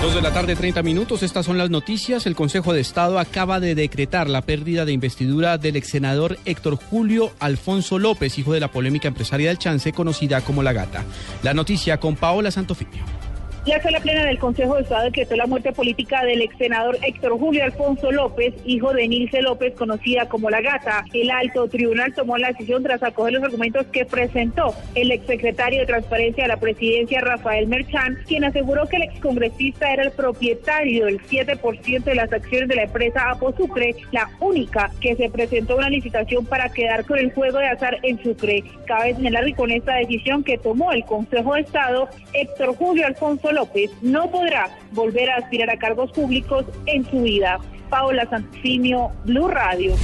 Dos de la tarde, 30 minutos. Estas son las noticias. El Consejo de Estado acaba de decretar la pérdida de investidura del ex senador Héctor Julio Alfonso López, hijo de la polémica empresaria del Chance, conocida como La Gata. La noticia con Paola Santofimio. La plena del Consejo de Estado decretó la muerte política del ex senador Héctor Julio Alfonso López, hijo de Nilce López, conocida como La Gata. El alto tribunal tomó la decisión tras acoger los argumentos que presentó el exsecretario de Transparencia de la Presidencia, Rafael Merchán, quien aseguró que el excongresista era el propietario del 7% de las acciones de la empresa Apo Sucre, la única que se presentó una licitación para quedar con el juego de azar en Sucre. Cabe señalar que con esta decisión que tomó el Consejo de Estado, Héctor Julio Alfonso López no podrá volver a aspirar a cargos públicos en su vida. Paola Santofimio, Blue Radio.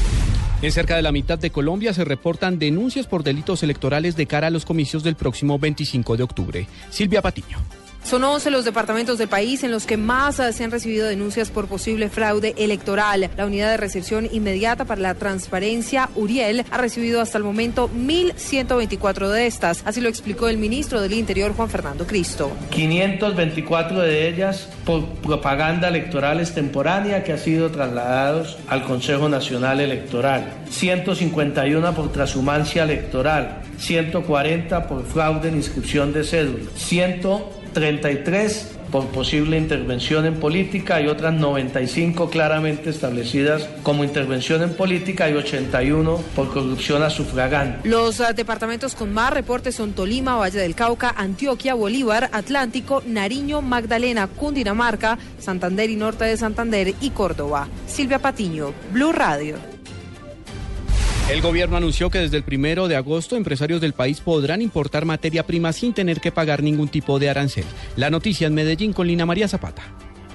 En cerca de la mitad de Colombia se reportan denuncias por delitos electorales de cara a los comicios del próximo 25 de octubre. Silvia Patiño. Son 11 los departamentos del país en los que más se han recibido denuncias por posible fraude electoral. La Unidad de Recepción Inmediata para la Transparencia, Uriel, ha recibido hasta el momento 1.124 de estas. Así lo explicó el ministro del Interior, Juan Fernando Cristo. 524 de ellas por propaganda electoral extemporánea que ha sido trasladados al Consejo Nacional Electoral. 151 por transhumancia electoral. 140 por fraude en inscripción de cédula. 133 por posible intervención en política y otras 95 claramente establecidas como intervención en política y 81 por corrupción a sufragante. Los uh, departamentos con más reportes son Tolima, Valle del Cauca, Antioquia, Bolívar, Atlántico, Nariño, Magdalena, Cundinamarca, Santander y Norte de Santander y Córdoba. Silvia Patiño, Blue Radio. El gobierno anunció que desde el primero de agosto empresarios del país podrán importar materia prima sin tener que pagar ningún tipo de arancel. La noticia en Medellín con Lina María Zapata.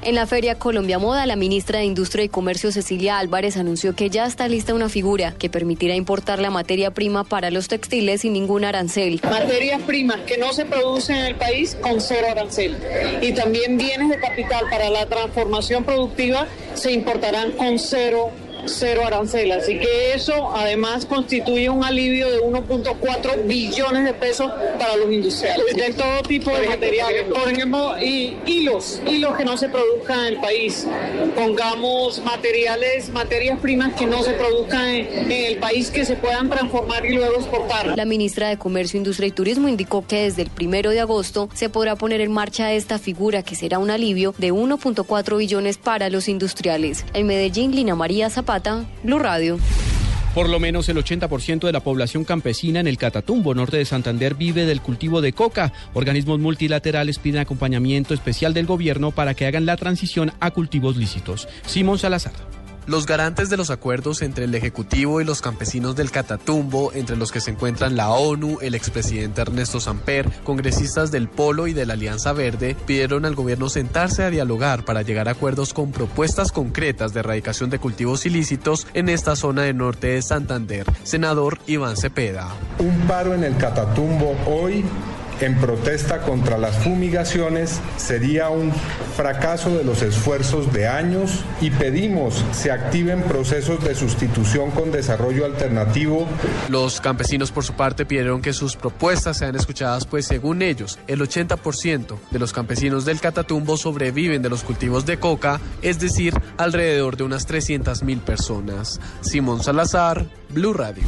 En la Feria Colombia Moda, la ministra de Industria y Comercio Cecilia Álvarez anunció que ya está lista una figura que permitirá importar la materia prima para los textiles sin ningún arancel. Materias primas que no se producen en el país con cero arancel. Y también bienes de capital para la transformación productiva se importarán con cero cero arancel. Así que eso además constituye un alivio de 1.4 billones de pesos para los industriales. De todo tipo de materiales. Por ejemplo, y hilos, hilos que no se produzcan en el país. Pongamos materiales, materias primas que no se produzcan en, el país que se puedan transformar y luego exportar. La ministra de Comercio, Industria y Turismo indicó que desde el primero de agosto se podrá poner en marcha esta figura que será un alivio de 1.4 billones para los industriales. En Medellín, Lina María Zapata, Blue Radio. Por lo menos el 80% de la población campesina en el Catatumbo, norte de Santander, vive del cultivo de coca. Organismos multilaterales piden acompañamiento especial del gobierno para que hagan la transición a cultivos lícitos. Simón Salazar. Los garantes de los acuerdos entre el Ejecutivo y los campesinos del Catatumbo, entre los que se encuentran la ONU, el expresidente Ernesto Samper, congresistas del Polo y de la Alianza Verde, pidieron al gobierno sentarse a dialogar para llegar a acuerdos con propuestas concretas de erradicación de cultivos ilícitos en esta zona del norte de Santander. Senador Iván Cepeda. Un paro en el Catatumbo hoy en protesta contra las fumigaciones sería un fracaso de los esfuerzos de años y pedimos se activen procesos de sustitución con desarrollo alternativo. Los campesinos por su parte pidieron que sus propuestas sean escuchadas pues según ellos el 80% de los campesinos del Catatumbo sobreviven de los cultivos de coca, es decir, alrededor de unas 300 mil personas. Simón Salazar, Blue Radio.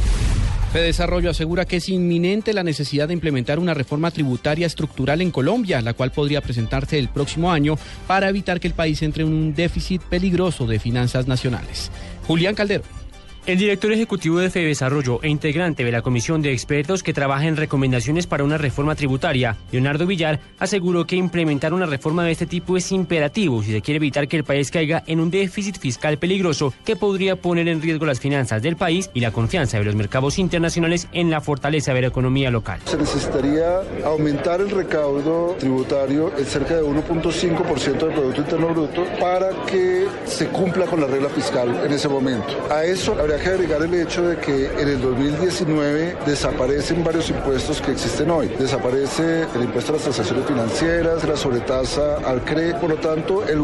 Desarrollo asegura que es inminente la necesidad de implementar una reforma tributaria estructural en Colombia, la cual podría presentarse el próximo año para evitar que el país entre en un déficit peligroso de finanzas nacionales. Julián Caldero. El director ejecutivo de Desarrollo e integrante de la comisión de expertos que trabaja en recomendaciones para una reforma tributaria, Leonardo Villar, aseguró que implementar una reforma de este tipo es imperativo si se quiere evitar que el país caiga en un déficit fiscal peligroso que podría poner en riesgo las finanzas del país y la confianza de los mercados internacionales en la fortaleza de la economía local. Se necesitaría aumentar el recaudo tributario en cerca de 1.5% del Producto Interno Bruto para que se cumpla con la regla fiscal en ese momento. A eso habría que agregar el hecho de que en el 2019 desaparecen varios impuestos que existen hoy. Desaparece el impuesto a las transacciones financieras, la sobretasa al CRE. Por lo tanto, el,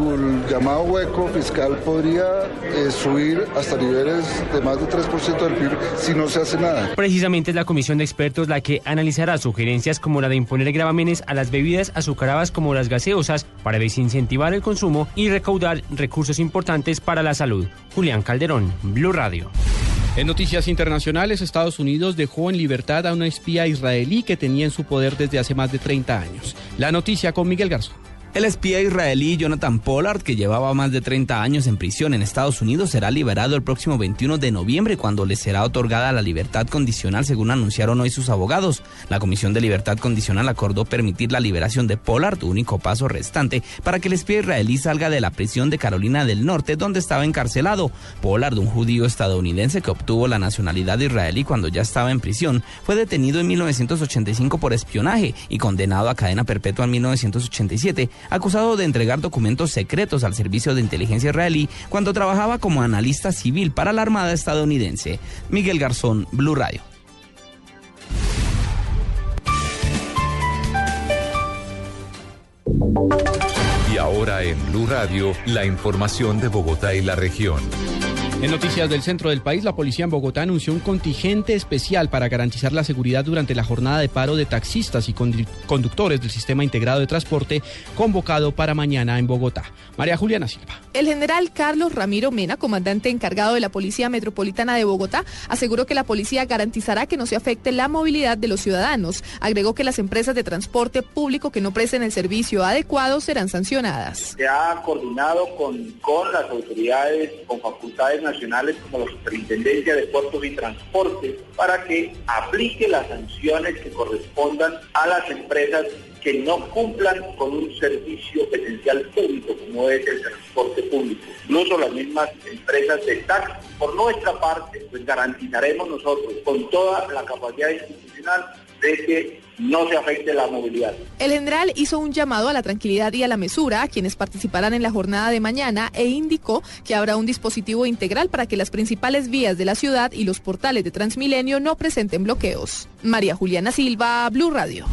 llamado hueco fiscal podría eh, subir hasta niveles de más de 3% del PIB si no se hace nada. Precisamente es la comisión de expertos la que analizará sugerencias como la de imponer gravámenes a las bebidas azucaradas como las gaseosas para desincentivar el consumo y recaudar recursos importantes para la salud. Julián Calderón, Blue Radio. En noticias internacionales, Estados Unidos dejó en libertad a una espía israelí que tenía en su poder desde hace más de 30 años. La noticia con Miguel Garzón. El espía israelí Jonathan Pollard, que llevaba más de 30 años en prisión en Estados Unidos, será liberado el próximo 21 de noviembre cuando le será otorgada la libertad condicional, según anunciaron hoy sus abogados. La Comisión de Libertad Condicional acordó permitir la liberación de Pollard, único paso restante para que el espía israelí salga de la prisión de Carolina del Norte, donde estaba encarcelado. Pollard, un judío estadounidense que obtuvo la nacionalidad israelí cuando ya estaba en prisión, fue detenido en 1985 por espionaje y condenado a cadena perpetua en 1987 acusado de entregar documentos secretos al servicio de inteligencia israelí cuando trabajaba como analista civil para la Armada estadounidense. Miguel Garzón, Blue Radio. Y ahora en Blue Radio, la información de Bogotá y la región. En noticias del centro del país, la policía en Bogotá anunció un contingente especial para garantizar la seguridad durante la jornada de paro de taxistas y conductores del sistema integrado de transporte convocado para mañana en Bogotá. María Juliana Silva. El general Carlos Ramiro Mena, comandante encargado de la Policía Metropolitana de Bogotá, aseguró que la policía garantizará que no se afecte la movilidad de los ciudadanos. Agregó que las empresas de transporte público que no presten el servicio adecuado serán sancionadas. Se ha coordinado con, con las autoridades, con facultades nacionales como la Superintendencia de Puertos y Transportes para que aplique las sanciones que correspondan a las empresas que no cumplan con un servicio esencial público como es el transporte público. Incluso las mismas empresas de taxi. Por nuestra parte, pues garantizaremos nosotros con toda la capacidad institucional de que no se afecte la movilidad. El general hizo un llamado a la tranquilidad y a la mesura a quienes participarán en la jornada de mañana e indicó que habrá un dispositivo integral para que las principales vías de la ciudad y los portales de Transmilenio no presenten bloqueos. María Juliana Silva, Blue Radio.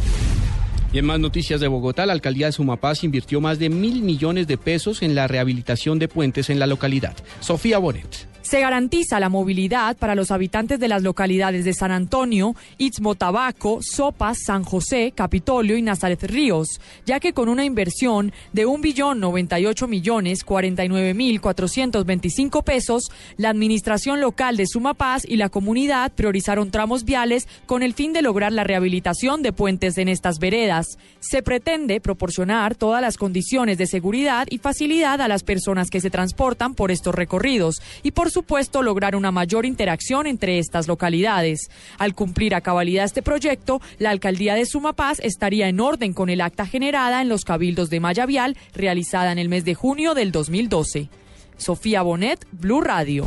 Y en más noticias de Bogotá, la alcaldía de Sumapaz invirtió más de mil millones de pesos en la rehabilitación de puentes en la localidad. Sofía Bonet. Se garantiza la movilidad para los habitantes de las localidades de San Antonio, Istmo Tabaco, Sopas, San José, Capitolio y Nazaret Ríos, ya que con una inversión de 1.098 millones 49 mil 425 pesos, la administración local de Sumapaz y la comunidad priorizaron tramos viales con el fin de lograr la rehabilitación de puentes en estas veredas. Se pretende proporcionar todas las condiciones de seguridad y facilidad a las personas que se transportan por estos recorridos y por supuesto, lograr una mayor interacción entre estas localidades. Al cumplir a cabalidad este proyecto, la alcaldía de Sumapaz estaría en orden con el acta generada en los cabildos de Maya Vial realizada en el mes de junio del 2012. Sofía Bonet, Blue Radio.